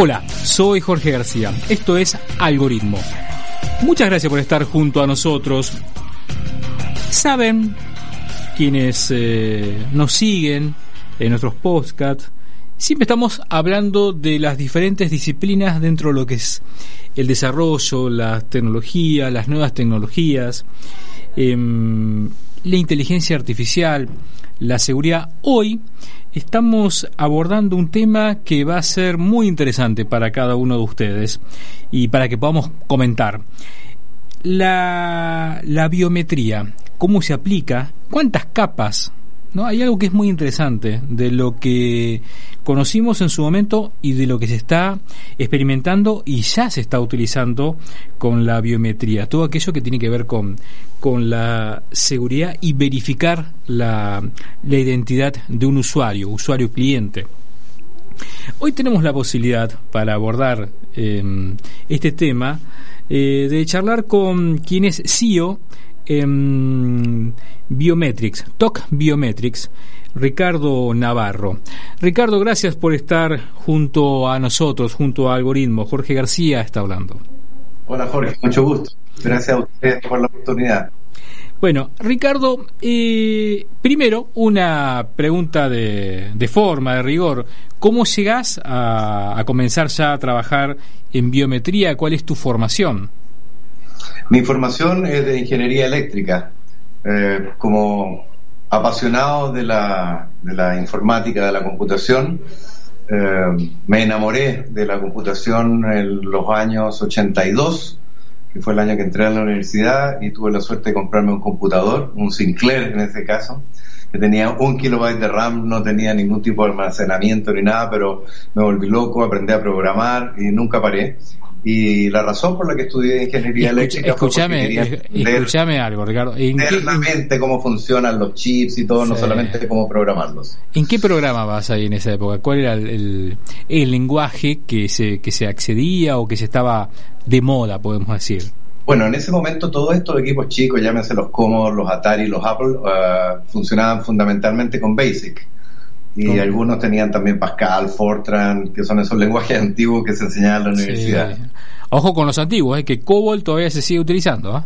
Hola, soy Jorge García. Esto es Algoritmo. Muchas gracias por estar junto a nosotros. Saben quienes eh, nos siguen en nuestros podcasts, siempre estamos hablando de las diferentes disciplinas dentro de lo que es el desarrollo, la tecnología, las nuevas tecnologías, em, la inteligencia artificial, la seguridad. Hoy estamos abordando un tema que va a ser muy interesante para cada uno de ustedes y para que podamos comentar. La, la biometría, cómo se aplica, cuántas capas ¿no? Hay algo que es muy interesante de lo que conocimos en su momento y de lo que se está experimentando y ya se está utilizando con la biometría. Todo aquello que tiene que ver con, con la seguridad y verificar la, la identidad de un usuario, usuario cliente. Hoy tenemos la posibilidad para abordar em, este tema eh, de charlar con quien es CEO Biometrics, TOC Biometrics, Ricardo Navarro. Ricardo, gracias por estar junto a nosotros, junto a Algoritmo. Jorge García está hablando. Hola Jorge, mucho gusto. Gracias a ustedes por la oportunidad. Bueno, Ricardo, eh, primero una pregunta de, de, forma, de rigor. ¿Cómo llegás a, a comenzar ya a trabajar en biometría? ¿Cuál es tu formación? Mi formación es de ingeniería eléctrica. Eh, como apasionado de la, informática, de la computación, eh, me enamoré de la computación en los años 82, que fue el año que entré a la universidad y tuve la suerte de comprarme un computador, un Sinclair en ese caso, que tenía un kilobyte de RAM, no tenía ningún tipo de almacenamiento ni nada, pero me volví loco, aprendí a programar y nunca paré. Y la razón por la que estudié ingeniería eléctrica escúchame, escúchame algo, Ricardo. ¿En cómo funcionan los chips y todo, no solamente cómo programarlos. ¿En qué programa vas ahí en esa época? ¿Cuál era el, el, lenguaje que se, que se accedía o que se estaba de moda, podemos decir? Bueno, en ese momento todos estos equipos chicos, llámense los Commodore, los Atari, los Apple, uh, funcionaban fundamentalmente con BASIC. Y algunos tenían también Pascal, Fortran, que son esos lenguajes antiguos que se enseñaban en la universidad. Ojo con los antiguos, ¿eh? que COBOL todavía se sigue utilizando. ¿eh?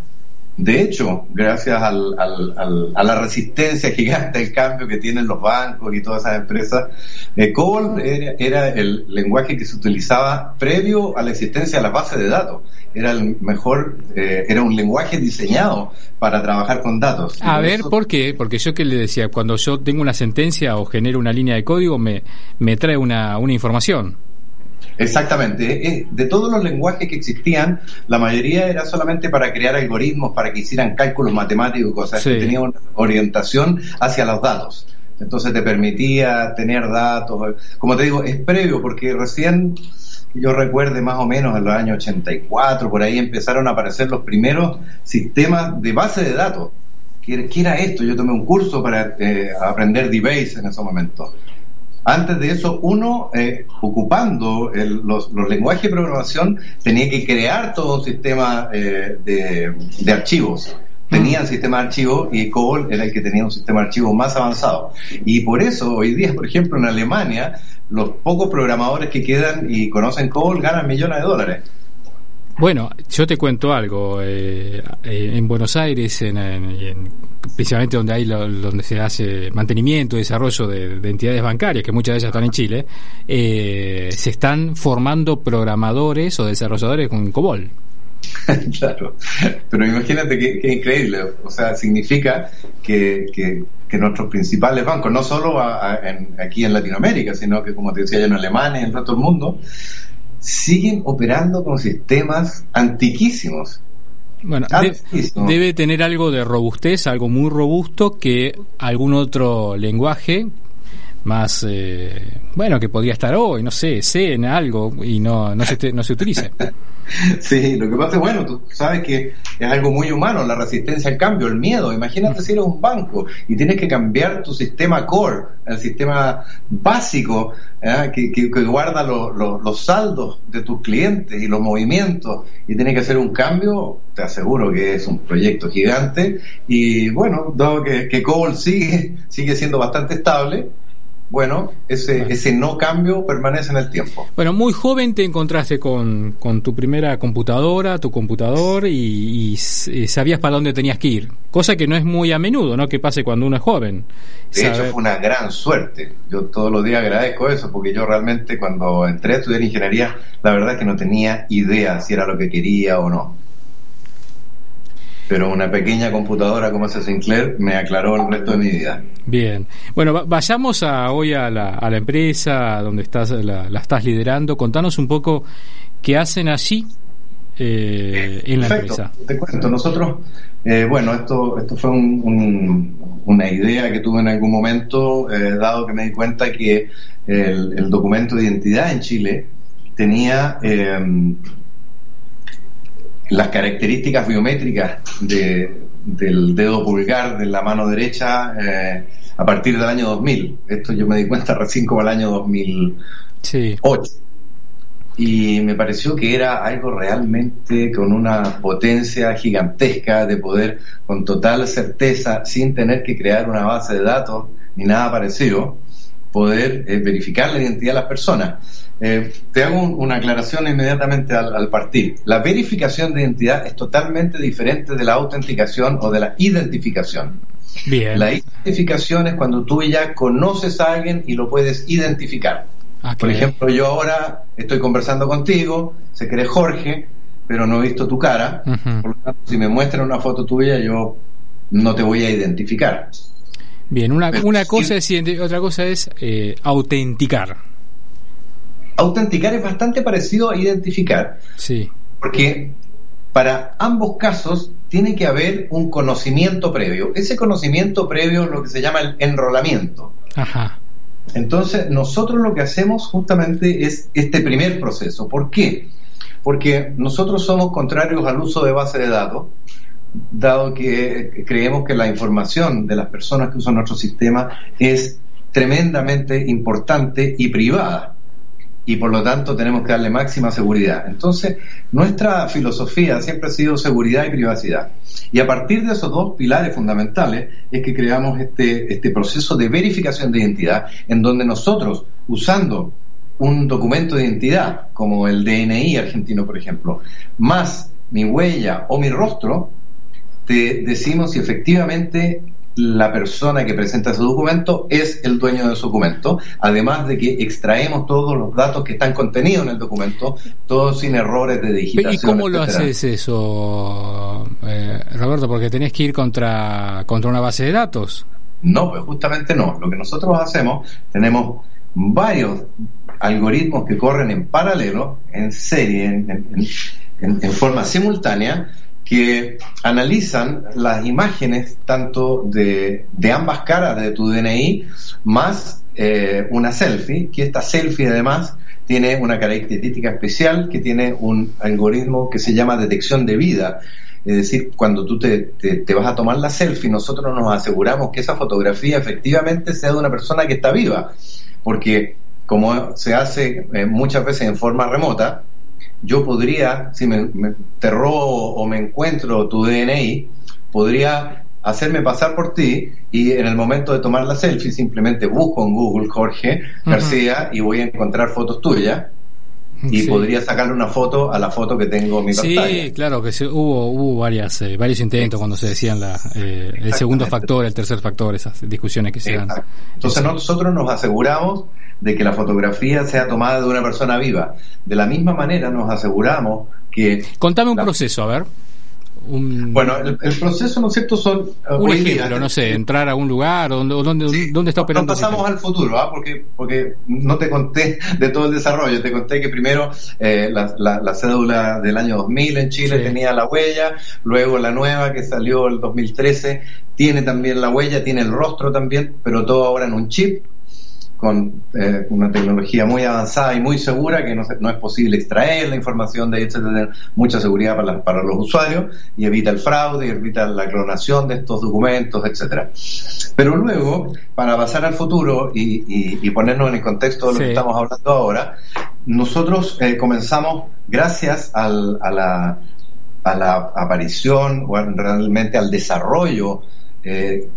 De hecho, gracias al, al, a la resistencia gigante al cambio que tienen los bancos y todas esas empresas, eh, COBOL era, el lenguaje que se utilizaba previo a la existencia de las bases de datos. Era el mejor, eh, era un lenguaje diseñado para trabajar con datos. A ver, ¿por qué? Porque yo que le decía, cuando yo tengo una sentencia o genero una línea de código, me, me trae una, una información. Exactamente. Eh, de todos los lenguajes que existían, la mayoría era solamente para crear algoritmos, para que hicieran cálculos matemáticos, cosas que tenían una orientación hacia los datos. Entonces te permitía tener datos. Como te digo, es previo, porque recién yo recuerde más o menos en los años 84, por ahí empezaron a aparecer los primeros sistemas de base de datos. ¿Qué, era esto? Yo tomé un curso para eh, aprender DBase en ese momento. Antes de eso, uno, eh, ocupando los, lenguajes de programación, tenía que crear todo un sistema eh, de, archivos. Tenían mm. sistema de archivos y COBOL era el que tenía un sistema de archivos más avanzado. Y por eso, hoy día, por ejemplo, en Alemania, los pocos programadores que quedan y conocen COBOL ganan millones de dólares. Bueno, yo te cuento algo. Eh, en Buenos Aires, en, en, principalmente donde hay donde se hace mantenimiento y desarrollo de, entidades bancarias, que muchas de ellas están en Chile, eh, se están formando programadores o desarrolladores con COBOL. claro, pero imagínate que, increíble, o sea, significa que, que, nuestros principales bancos, no solo aquí en Latinoamérica, sino que como te decía yo en Alemania y en el resto del mundo, siguen operando con sistemas antiquísimos bueno, debe tener algo de robustez, algo muy robusto que algún otro lenguaje más, eh, bueno, que podría estar hoy, no sé, sé en algo y no, no, se, no se utilice. Sí, lo que pasa es, bueno, tú sabes que es algo muy humano, la resistencia al cambio, el miedo. Imagínate si eres un banco y tienes que cambiar tu sistema core, el sistema básico ¿eh? que, guarda los saldos de tus clientes y los movimientos y tienes que hacer un cambio, te aseguro que es un proyecto gigante. Y bueno, dado que, que COBOL sigue, sigue siendo bastante estable, bueno, ese, ese no cambio permanece en el tiempo. Bueno, muy joven te encontraste con, tu primera computadora, tu computador, y, sabías para dónde tenías que ir. Cosa que no es muy a menudo, ¿no? Que pase cuando uno es joven. De hecho, fue una gran suerte. Yo todos los días agradezco eso, porque yo realmente cuando entré a estudiar ingeniería, la verdad es que no tenía idea si era lo que quería o no pero una pequeña computadora como esa Sinclair me aclaró el resto de mi vida. Bien, bueno, vayamos a, hoy a la, a la empresa donde estás, la, estás liderando. Contanos un poco qué hacen allí eh, en la empresa. Te cuento, nosotros, eh, bueno, esto, esto fue una idea que tuve en algún momento, eh, dado que me di cuenta que el, el, documento de identidad en Chile tenía las características biométricas del dedo pulgar de la mano derecha eh, a partir del año 2000. Esto yo me di cuenta recién como el año 2008. Y me pareció que era algo realmente con una potencia gigantesca de poder con total certeza, sin tener que crear una base de datos ni nada parecido, poder eh, verificar la identidad de las personas. Eh, te hago una aclaración inmediatamente al, partir. La verificación de identidad es totalmente diferente de la autenticación o de la identificación. Bien. La identificación es cuando tú ya conoces a alguien y lo puedes identificar. Ah, Por ejemplo, yo ahora estoy conversando contigo, sé que eres Jorge, pero no he visto tu cara. Por lo tanto, si me muestran una foto tuya, yo no te voy a identificar. Bien, una, una cosa es otra cosa es eh, autenticar autenticar es bastante parecido a identificar. Sí. Porque para ambos casos tiene que haber un conocimiento previo. Ese conocimiento previo es lo que se llama el enrolamiento. Ajá. Entonces, nosotros lo que hacemos justamente es este primer proceso. ¿Por qué? Porque nosotros somos contrarios al uso de base de datos, dado que creemos que la información de las personas que usan nuestro sistema es tremendamente importante y privada y por lo tanto tenemos que darle máxima seguridad. Entonces, nuestra filosofía siempre ha sido seguridad y privacidad. Y a partir de esos dos pilares fundamentales es que creamos este, este proceso de verificación de identidad en donde nosotros, usando un documento de identidad como el DNI argentino, por ejemplo, más mi huella o mi rostro, te decimos si efectivamente la persona que presenta su documento es el dueño de su documento, además de que extraemos todos los datos que están contenidos en el documento, todos sin errores de digitación. ¿Y cómo lo haces eso, eh, Roberto? Porque tenés que ir contra, contra una base de datos. No, pues justamente no. Lo que nosotros hacemos, tenemos varios algoritmos que corren en paralelo, en serie, en forma simultánea, que analizan las imágenes tanto de, ambas caras de tu DNI más eh, una selfie, que esta selfie además tiene una característica especial que tiene un algoritmo que se llama detección de vida. Es decir, cuando tú te, te, vas a tomar la selfie, nosotros nos aseguramos que esa fotografía efectivamente sea de una persona que está viva. Porque como se hace eh, muchas veces en forma remota, yo podría, si me, te robo o me encuentro tu DNI, podría hacerme pasar por ti y en el momento de tomar la selfie simplemente busco en Google Jorge García y voy a encontrar fotos tuyas y podría sacarle una foto a la foto que tengo en mi pantalla. Sí, claro que hubo hubo varias eh, varios intentos cuando se decían la, eh, el segundo factor, el tercer factor, esas discusiones que se dan. Entonces nosotros nos aseguramos de que la fotografía sea tomada de una persona viva. De la misma manera nos aseguramos que... Contame un proceso, a ver. Bueno, el, proceso, ¿no es cierto? Son. Uh, un ejemplo, no sé, entrar a un lugar o dónde, dónde, está operando. pasamos al futuro, ¿ah? porque, porque no te conté de todo el desarrollo. Te conté que primero eh, la, la, cédula del año 2000 en Chile tenía la huella, luego la nueva que salió el 2013 tiene también la huella, tiene el rostro también, pero todo ahora en un chip con eh, una tecnología muy avanzada y muy segura que no, no, es posible extraer la información de ahí, tener mucha seguridad para, para, los usuarios y evita el fraude y evita la clonación de estos documentos, etcétera. Pero luego, para pasar al futuro y, ponernos en el contexto de lo que estamos hablando ahora, nosotros eh, comenzamos gracias al, a, la, a la aparición o realmente al desarrollo eh,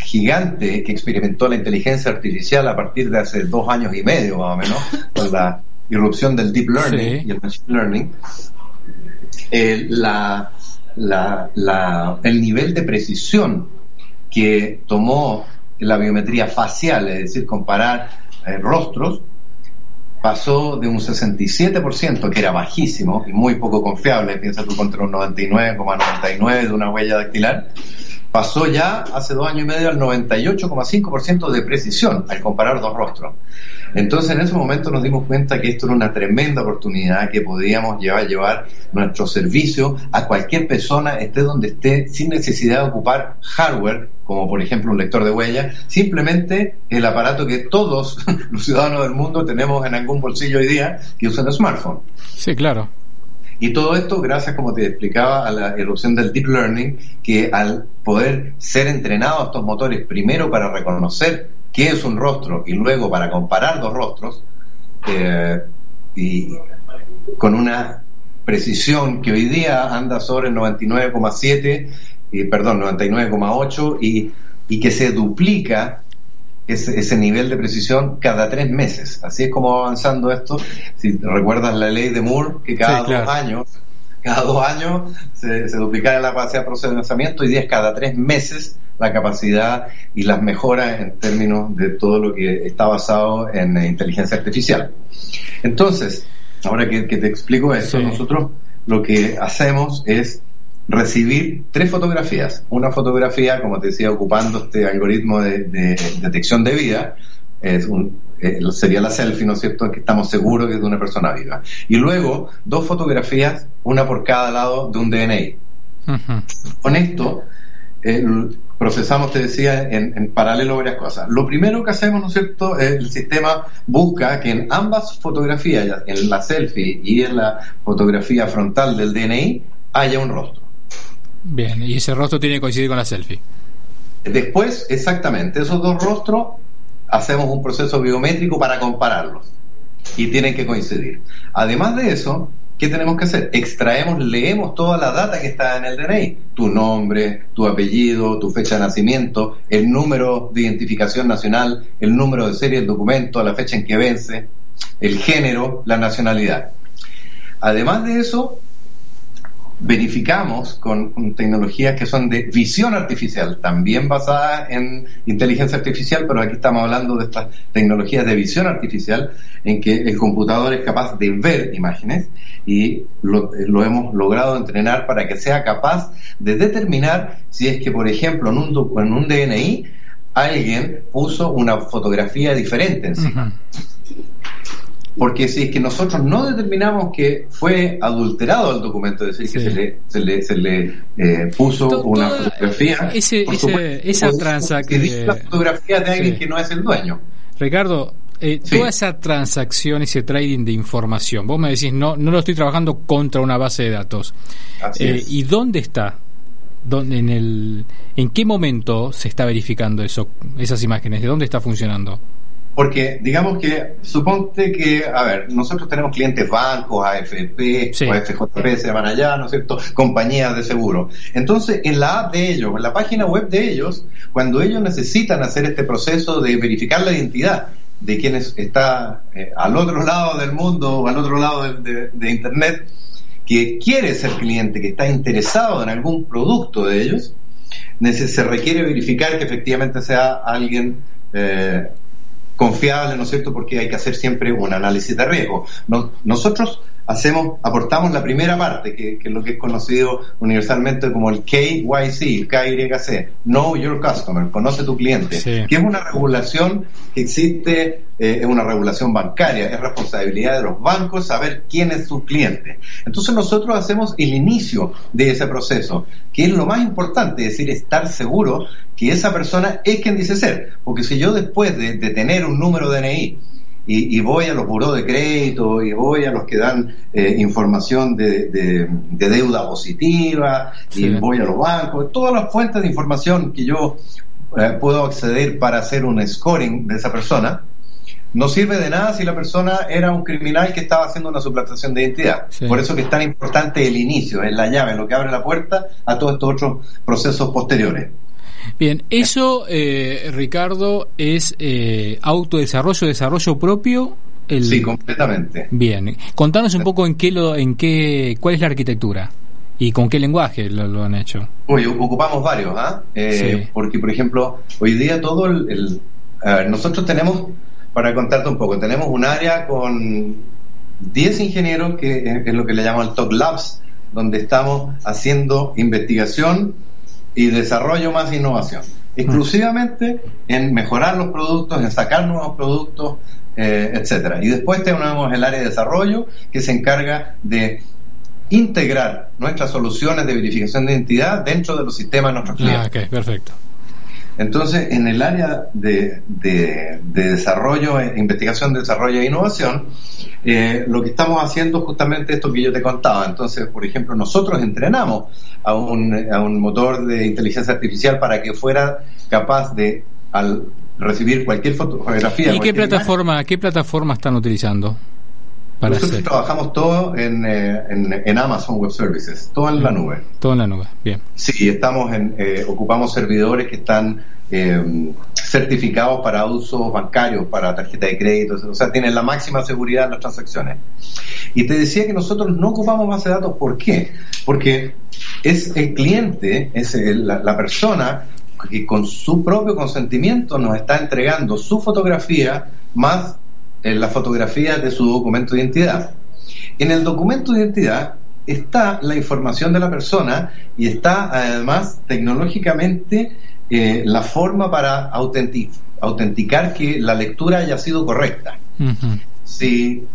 gigante que experimentó la inteligencia artificial a partir de hace dos años y medio más o menos, con la irrupción del deep learning y el machine learning, eh, la, el nivel de precisión que tomó la biometría facial, es decir, comparar eh, rostros, pasó de un 67%, que era bajísimo y muy poco confiable, piensa tú contra un 99,99 de una huella dactilar, pasó ya hace dos años y medio al 98,5% de precisión al comparar dos rostros. Entonces en ese momento nos dimos cuenta que esto era una tremenda oportunidad que podíamos llevar, llevar nuestro servicio a cualquier persona, esté donde esté, sin necesidad de ocupar hardware, como por ejemplo un lector de huella, simplemente el aparato que todos los ciudadanos del mundo tenemos en algún bolsillo hoy día que usan el smartphone. Sí, claro. Y todo esto gracias, como te explicaba, a la erupción del deep learning, que al poder ser entrenados estos motores primero para reconocer qué es un rostro y luego para comparar dos rostros, eh, y con una precisión que hoy día anda sobre el 99,7, y perdón, 99,8 y, y que se duplica ese, nivel de precisión cada tres meses. Así es como va avanzando esto. Si recuerdas la ley de Moore, que cada dos años, cada dos años se, se duplicara la capacidad de procesamiento y 10 cada tres meses la capacidad y las mejoras en términos de todo lo que está basado en inteligencia artificial. Entonces, ahora que, te explico eso, nosotros lo que hacemos es recibir tres fotografías. Una fotografía, como te decía, ocupando este algoritmo de, detección de vida, es un, eh, sería la selfie, ¿no es cierto?, que estamos seguros que es de una persona viva. Y luego, dos fotografías, una por cada lado de un DNI. Con esto, procesamos, te decía, en, paralelo varias cosas. Lo primero que hacemos, ¿no es cierto?, el sistema busca que en ambas fotografías, en la selfie y en la fotografía frontal del DNI, haya un rostro. Bien, y ese rostro tiene que coincidir con la selfie. Después, exactamente, esos dos rostros hacemos un proceso biométrico para compararlos y tienen que coincidir. Además de eso, ¿qué tenemos que hacer? Extraemos, leemos toda la data que está en el DNI, tu nombre, tu apellido, tu fecha de nacimiento, el número de identificación nacional, el número de serie del documento, la fecha en que vence, el género, la nacionalidad. Además de eso, verificamos con, tecnologías que son de visión artificial, también basadas en inteligencia artificial, pero aquí estamos hablando de estas tecnologías de visión artificial en que el computador es capaz de ver imágenes y lo, lo hemos logrado entrenar para que sea capaz de determinar si es que, por ejemplo, en un, DNI alguien puso una fotografía diferente encima. Porque si es que nosotros no determinamos que fue adulterado el documento, es decir, que se le, se le, se le eh, puso una fotografía, ese, esa transacción. la fotografía de alguien que no es el dueño. Ricardo, eh, toda esa transacción, ese trading de información, vos me decís, no, no lo estoy trabajando contra una base de datos. Eh, ¿Y dónde está? ¿Dónde, en, el, ¿En qué momento se está verificando eso, esas imágenes? ¿De dónde está funcionando? Porque digamos que, suponte que, a ver, nosotros tenemos clientes bancos, AFP, FJP, se van allá, ¿no es cierto? Compañías de seguro. Entonces, en la app de ellos, en la página web de ellos, cuando ellos necesitan hacer este proceso de verificar la identidad de quien está eh, al otro lado del mundo o al otro lado de, Internet, que quiere ser cliente, que está interesado en algún producto de ellos, se requiere verificar que efectivamente sea alguien eh, confiable, ¿no es cierto? Porque hay que hacer siempre un análisis de riesgo. nosotros hacemos, aportamos la primera parte, que, es lo que es conocido universalmente como el KYC, el KYC, Know Your Customer, conoce tu cliente, que es una regulación que existe, eh, es una regulación bancaria, es responsabilidad de los bancos saber quién es su cliente. Entonces nosotros hacemos el inicio de ese proceso, que es lo más importante, es decir, estar seguro que esa persona es quien dice ser, porque si yo después de, de tener un número DNI, y, voy a los buró de crédito y voy a los que dan eh, información de, deuda positiva y voy a los bancos, todas las fuentes de información que yo eh, puedo acceder para hacer un scoring de esa persona, no sirve de nada si la persona era un criminal que estaba haciendo una suplantación de identidad. Por eso que es tan importante el inicio, es la llave, lo que abre la puerta a todos estos otros procesos posteriores. Bien, eso, eh, Ricardo, es eh, autodesarrollo, desarrollo propio. El... Sí, completamente. Bien, contanos un poco en qué lo, en qué, cuál es la arquitectura y con qué lenguaje lo, han hecho. Oye, ocupamos varios, ¿ah? Eh, porque, por ejemplo, hoy día todo el, a ver, nosotros tenemos, para contarte un poco, tenemos un área con 10 ingenieros que es lo que le llamamos el Top Labs, donde estamos haciendo investigación y desarrollo más innovación. Exclusivamente en mejorar los productos, en sacar nuevos productos, eh, etcétera. Y después tenemos el área de desarrollo que se encarga de integrar nuestras soluciones de verificación de identidad dentro de los sistemas de nuestros ah, clientes. Ah, perfecto. Entonces, en el área de, desarrollo, eh, investigación, desarrollo e innovación, eh, lo que estamos haciendo es justamente esto que yo te contaba. Entonces, por ejemplo, nosotros entrenamos a un, a un motor de inteligencia artificial para que fuera capaz de, al recibir cualquier fotografía. ¿Y qué plataforma, qué plataforma están utilizando? Nosotros trabajamos todo en, eh, en, en, Amazon Web Services, todo en la nube. Todo en la nube, bien. Sí, estamos en, eh, ocupamos servidores que están eh, certificados para usos bancarios, para tarjeta de crédito, o sea, tienen la máxima seguridad en las transacciones. Y te decía que nosotros no ocupamos base de datos, ¿por qué? Porque es el cliente, es la, la persona que con su propio consentimiento nos está entregando su fotografía más en la fotografía de su documento de identidad. En el documento de identidad está la información de la persona y está además tecnológicamente eh, la forma para autenticar que la lectura haya sido correcta. Si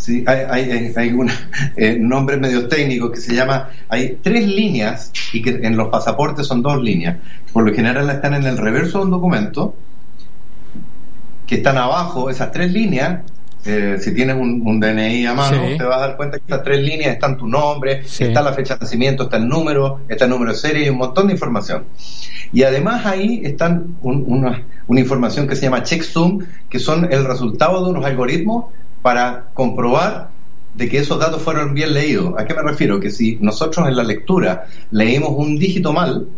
Sí, hay, hay, un eh, nombre medio técnico que se llama, hay tres líneas y que en los pasaportes son dos líneas. Por lo general están en el reverso de un documento que están abajo, esas tres líneas, eh, si tienes un, DNI a mano, te vas a dar cuenta que esas tres líneas están tu nombre, está la fecha de nacimiento, está el número, está el número de serie y un montón de información. Y además ahí están una, una información que se llama checksum, que son el resultado de unos algoritmos para comprobar de que esos datos fueron bien leídos. ¿A qué me refiero? Que si nosotros en la lectura leímos un dígito mal,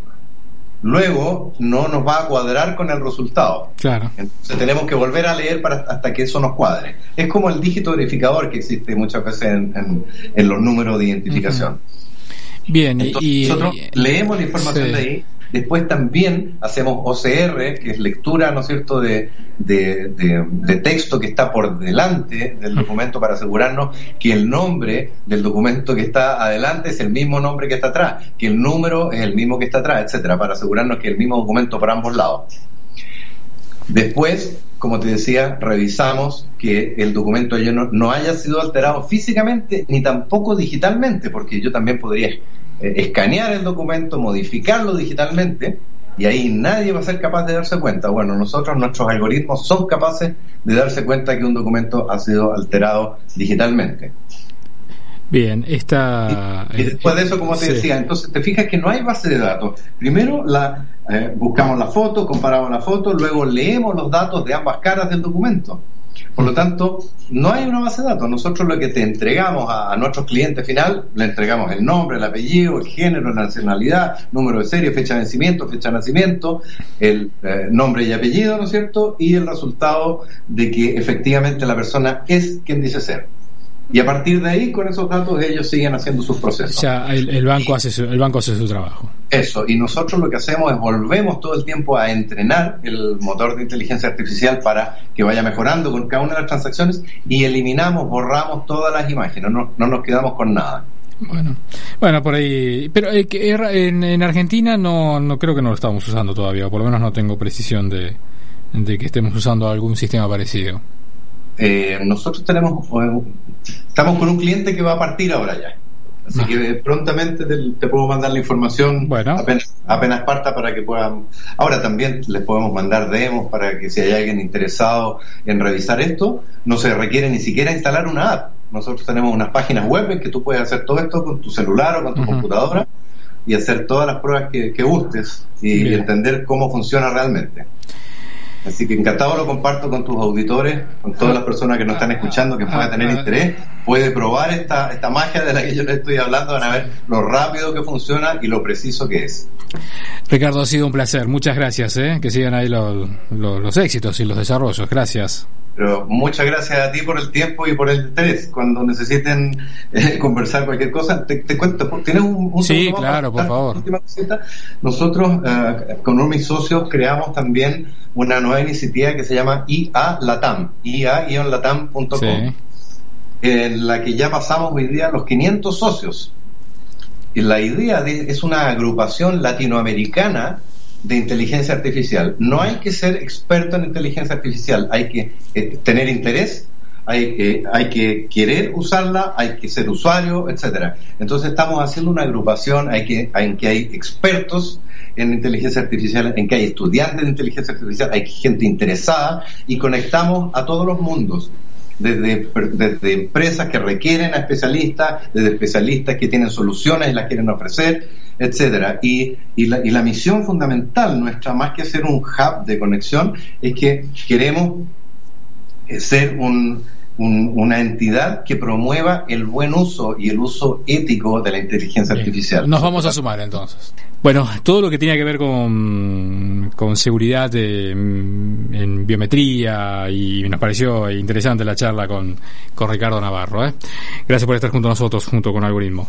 luego no nos va a cuadrar con el resultado. Claro. Entonces tenemos que volver a leer para, hasta que eso nos cuadre. Es como el dígito verificador que existe muchas veces en, los números de identificación. Bien, y, nosotros leemos la información de ahí Después también hacemos OCR, que es lectura, ¿no es cierto?, de, texto que está por delante del documento para asegurarnos que el nombre del documento que está adelante es el mismo nombre que está atrás, que el número es el mismo que está atrás, etcétera, para asegurarnos que el mismo documento para ambos lados. Después, como te decía, revisamos que el documento no haya sido alterado físicamente ni tampoco digitalmente, porque yo también podría eh, escanear el documento, modificarlo digitalmente, y ahí nadie va a ser capaz de darse cuenta. Bueno, nosotros, nuestros algoritmos son capaces de darse cuenta que un documento ha sido alterado digitalmente. Bien, esta... Y, después de eso, como te decía, entonces te fijas que no hay base de datos. Primero la, eh, buscamos la foto, comparamos la foto, luego leemos los datos de ambas caras del documento. Por lo tanto, no hay una base de datos. Nosotros lo que te entregamos a, nuestros clientes final, le entregamos el nombre, el apellido, el género, la nacionalidad, número de serie, fecha de vencimiento, fecha de nacimiento, el eh, nombre y apellido, ¿no es cierto? Y el resultado de que efectivamente la persona es quien dice ser. Y a partir de ahí, con esos datos, ellos siguen haciendo sus procesos. Ya el, banco hace su, el banco hace su trabajo. Eso, y nosotros lo que hacemos es volvemos todo el tiempo a entrenar el motor de inteligencia artificial para que vaya mejorando con cada una de las transacciones y eliminamos, borramos todas las imágenes, no, no nos quedamos con nada. Bueno, bueno, por ahí. Pero eh, en, en, Argentina no, no creo que no lo estamos usando todavía, por lo menos no tengo precisión de, de que estemos usando algún sistema parecido. Eh, nosotros tenemos, eh, estamos con un cliente que va a partir ahora ya. Así ah. que prontamente te, puedo mandar la información bueno. apenas, apenas parta para que puedan. Ahora también les podemos mandar demos para que si hay alguien interesado en revisar esto, no se requiere ni siquiera instalar una app. Nosotros tenemos unas páginas web en que tú puedes hacer todo esto con tu celular o con tu computadora y hacer todas las pruebas que, gustes y entender cómo funciona realmente. Así que encantado lo comparto con tus auditores, con todas las personas que nos están escuchando que puedan tener interés puede probar esta, esta magia de la que yo le estoy hablando, van a ver lo rápido que funciona y lo preciso que es. Ricardo, ha sido un placer. Muchas gracias. ¿eh? Que sigan ahí los, los éxitos y los desarrollos. Gracias. Pero muchas gracias a ti por el tiempo y por el interés. Cuando necesiten eh, conversar cualquier cosa, te, cuento. ¿Tienes un, un Sí, claro, por favor. Nosotros, eh, con uno de mis socios, creamos también una nueva iniciativa que se llama IA Latam, ia-latam.com, en la que ya pasamos hoy día los 500 socios. Y la idea es una agrupación latinoamericana de inteligencia artificial. No hay que ser experto en inteligencia artificial, hay que eh, tener interés, hay que, hay que querer usarla, hay que ser usuario, etcétera. Entonces estamos haciendo una agrupación hay que, en que hay expertos en inteligencia artificial, en que hay estudiantes de inteligencia artificial, hay gente interesada y conectamos a todos los mundos. Desde, desde empresas que requieren a especialistas, desde especialistas que tienen soluciones y las quieren ofrecer, etcétera. Y, y, la, y la misión fundamental nuestra, más que ser un hub de conexión, es que queremos eh, ser un, una entidad que promueva el buen uso y el uso ético de la inteligencia artificial. Nos vamos a sumar entonces. Bueno, todo lo que tenía que ver con, con seguridad en biometría y nos pareció interesante la charla con, con Ricardo Navarro. ¿eh? Gracias por estar junto a nosotros, junto con Algoritmo.